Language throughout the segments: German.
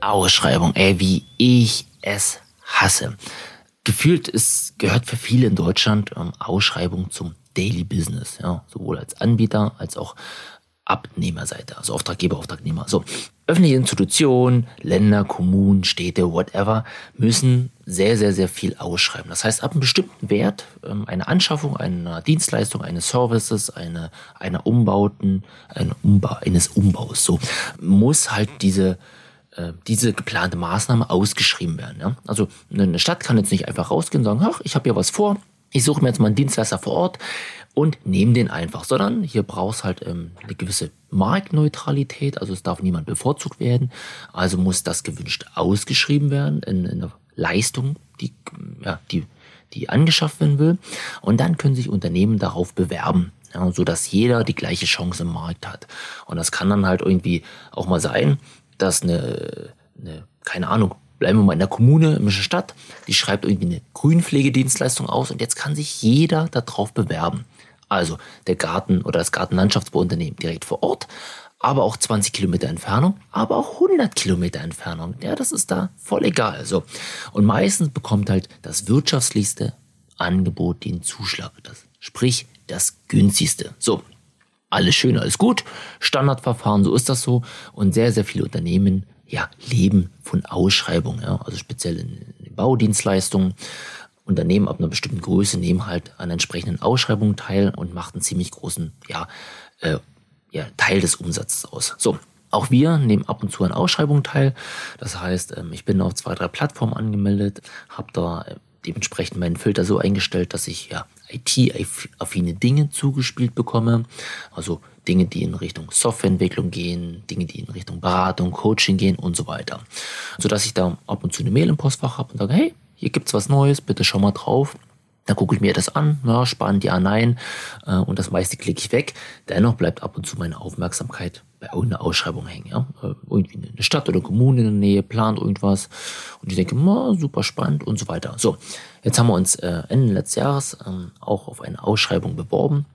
Ausschreibung, ey, wie ich es hasse. Gefühlt es gehört für viele in Deutschland ähm, Ausschreibung zum Daily Business, ja, sowohl als Anbieter als auch Abnehmerseite, also Auftraggeber, Auftragnehmer. So, öffentliche Institutionen, Länder, Kommunen, Städte, whatever, müssen sehr, sehr, sehr viel ausschreiben. Das heißt, ab einem bestimmten Wert, ähm, eine Anschaffung einer Dienstleistung, eines Services, eine, einer Umbauten, ein Umbau, eines Umbaus, so, muss halt diese äh, diese geplante Maßnahme ausgeschrieben werden. Ja? Also eine Stadt kann jetzt nicht einfach rausgehen und sagen, ach, ich habe hier was vor, ich suche mir jetzt mal einen Dienstleister vor Ort und nehme den einfach, sondern hier brauchst halt ähm, eine gewisse Marktneutralität, also es darf niemand bevorzugt werden, also muss das gewünscht ausgeschrieben werden in, in einer Leistung, die, ja, die, die angeschafft werden will und dann können sich Unternehmen darauf bewerben. Ja, so dass jeder die gleiche Chance im Markt hat. Und das kann dann halt irgendwie auch mal sein, dass eine, eine, keine Ahnung, bleiben wir mal in der Kommune, in der Stadt, die schreibt irgendwie eine Grünpflegedienstleistung aus und jetzt kann sich jeder darauf bewerben. Also der Garten oder das Gartenlandschaftsbauunternehmen direkt vor Ort, aber auch 20 Kilometer Entfernung, aber auch 100 Kilometer Entfernung. Ja, das ist da voll egal. So. Und meistens bekommt halt das wirtschaftlichste Angebot den Zuschlag. Das, sprich, das günstigste. So, alles schön, alles gut. Standardverfahren, so ist das so. Und sehr, sehr viele Unternehmen ja, leben von Ausschreibungen, ja, also speziell in, Baudienstleistungen. Unternehmen ab einer bestimmten Größe nehmen halt an entsprechenden Ausschreibungen teil und machen einen ziemlich großen ja, äh, ja, Teil des Umsatzes aus. So, auch wir nehmen ab und zu an Ausschreibungen teil. Das heißt, ähm, ich bin auf zwei, drei Plattformen angemeldet, habe da äh, dementsprechend meinen Filter so eingestellt, dass ich ja IT-affine Dinge zugespielt bekomme. Also Dinge, die in Richtung Softwareentwicklung gehen, Dinge, die in Richtung Beratung, Coaching gehen und so weiter. Sodass ich da ab und zu eine Mail im Postfach habe und sage, hey, hier gibt's was Neues, bitte schau mal drauf. Dann gucke ich mir das an, ja, spannend, ja, nein. Äh, und das meiste klicke ich weg. Dennoch bleibt ab und zu meine Aufmerksamkeit bei irgendeiner Ausschreibung hängen. Ja? Äh, irgendwie eine Stadt oder Kommune in der Nähe plant irgendwas. Und ich denke, ma, super spannend und so weiter. So, jetzt haben wir uns äh, Ende letzten Jahres ähm, auch auf eine Ausschreibung beworben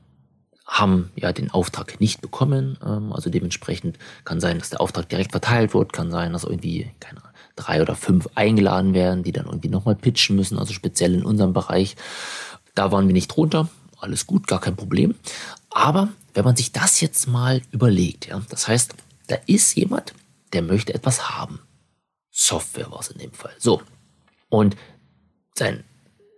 haben ja den Auftrag nicht bekommen. Ähm, also dementsprechend kann sein, dass der Auftrag direkt verteilt wird, kann sein, dass irgendwie, keine Ahnung, drei oder fünf eingeladen werden, die dann irgendwie nochmal pitchen müssen, also speziell in unserem Bereich. Da waren wir nicht drunter. Alles gut, gar kein Problem. Aber wenn man sich das jetzt mal überlegt, ja, das heißt, da ist jemand, der möchte etwas haben. Software war es in dem Fall. So. Und sein,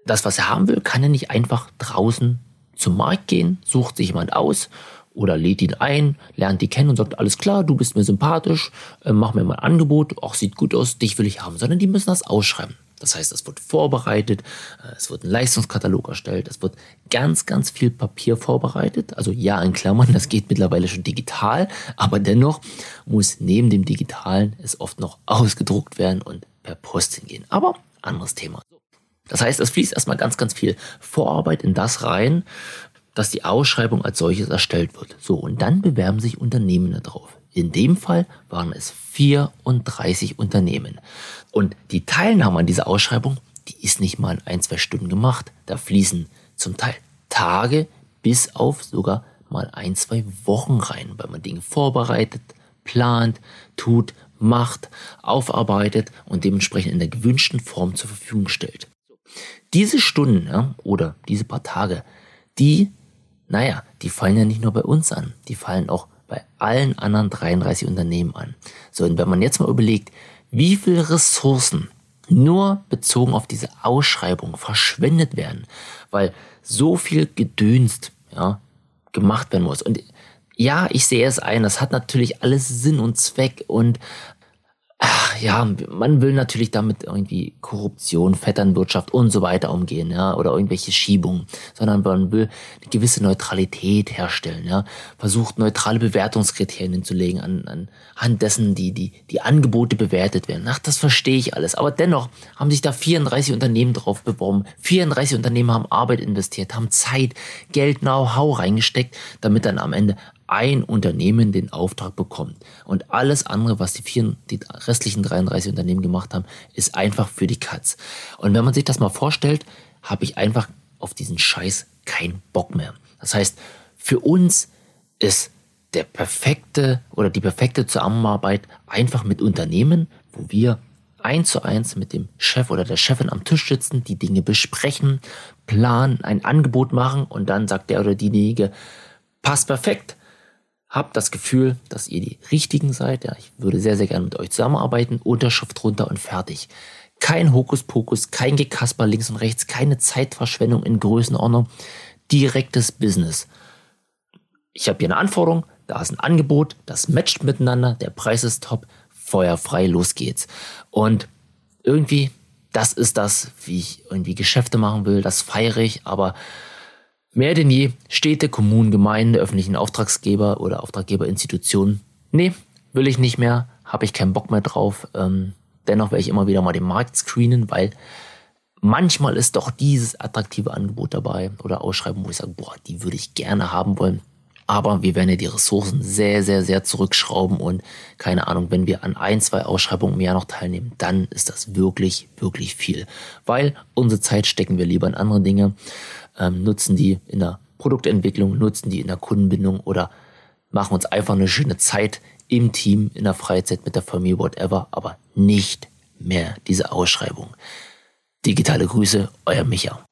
das, was er haben will, kann er nicht einfach draußen zum Markt gehen, sucht sich jemand aus oder lädt ihn ein, lernt die kennen und sagt, alles klar, du bist mir sympathisch, äh, mach mir mal ein Angebot, ach, sieht gut aus, dich will ich haben, sondern die müssen das ausschreiben. Das heißt, es wird vorbereitet, äh, es wird ein Leistungskatalog erstellt, es wird ganz, ganz viel Papier vorbereitet. Also ja, in Klammern, das geht mittlerweile schon digital, aber dennoch muss neben dem Digitalen es oft noch ausgedruckt werden und per Post hingehen. Aber anderes Thema. Das heißt, es fließt erstmal ganz, ganz viel Vorarbeit in das rein, dass die Ausschreibung als solches erstellt wird. So, und dann bewerben sich Unternehmen darauf. In dem Fall waren es 34 Unternehmen. Und die Teilnahme an dieser Ausschreibung, die ist nicht mal in ein, zwei Stunden gemacht. Da fließen zum Teil Tage bis auf sogar mal ein, zwei Wochen rein, weil man Dinge vorbereitet, plant, tut, macht, aufarbeitet und dementsprechend in der gewünschten Form zur Verfügung stellt. Diese Stunden ja, oder diese paar Tage, die naja, die fallen ja nicht nur bei uns an, die fallen auch bei allen anderen 33 Unternehmen an. So, und wenn man jetzt mal überlegt, wie viele Ressourcen nur bezogen auf diese Ausschreibung verschwendet werden, weil so viel gedünst ja, gemacht werden muss. Und ja, ich sehe es ein, das hat natürlich alles Sinn und Zweck und ja, man will natürlich damit irgendwie Korruption, Vetternwirtschaft und so weiter umgehen, ja, oder irgendwelche Schiebungen, sondern man will eine gewisse Neutralität herstellen, ja, versucht neutrale Bewertungskriterien hinzulegen, an, an, an dessen die, die, die Angebote bewertet werden. Ach, das verstehe ich alles. Aber dennoch haben sich da 34 Unternehmen drauf beworben. 34 Unternehmen haben Arbeit investiert, haben Zeit, Geld, Know-how reingesteckt, damit dann am Ende ein Unternehmen den Auftrag bekommt. Und alles andere, was die, vier, die restlichen 33 Unternehmen gemacht haben, ist einfach für die Katz. Und wenn man sich das mal vorstellt, habe ich einfach auf diesen Scheiß keinen Bock mehr. Das heißt, für uns ist der perfekte oder die perfekte Zusammenarbeit einfach mit Unternehmen, wo wir eins zu eins mit dem Chef oder der Chefin am Tisch sitzen, die Dinge besprechen, planen, ein Angebot machen und dann sagt der oder diejenige, passt perfekt. Habt das Gefühl, dass ihr die Richtigen seid. Ja, ich würde sehr, sehr gerne mit euch zusammenarbeiten. Unterschrift runter und fertig. Kein Hokuspokus, kein Gekasper links und rechts, keine Zeitverschwendung in Größenordnung. Direktes Business. Ich habe hier eine Anforderung, da ist ein Angebot, das matcht miteinander, der Preis ist top, feuerfrei, los geht's. Und irgendwie, das ist das, wie ich irgendwie Geschäfte machen will, das feiere ich, aber mehr denn je, Städte, Kommunen, Gemeinden, öffentlichen Auftragsgeber oder Auftraggeberinstitutionen, nee, will ich nicht mehr, habe ich keinen Bock mehr drauf. Ähm, dennoch werde ich immer wieder mal den Markt screenen, weil manchmal ist doch dieses attraktive Angebot dabei oder Ausschreibung, wo ich sage, boah, die würde ich gerne haben wollen. Aber wir werden ja die Ressourcen sehr, sehr, sehr zurückschrauben und keine Ahnung, wenn wir an ein, zwei Ausschreibungen im Jahr noch teilnehmen, dann ist das wirklich, wirklich viel. Weil unsere Zeit stecken wir lieber in andere Dinge, ähm, nutzen die in der Produktentwicklung, nutzen die in der Kundenbindung oder machen uns einfach eine schöne Zeit im Team, in der Freizeit, mit der Familie, whatever, aber nicht mehr diese Ausschreibung. Digitale Grüße, euer Micha.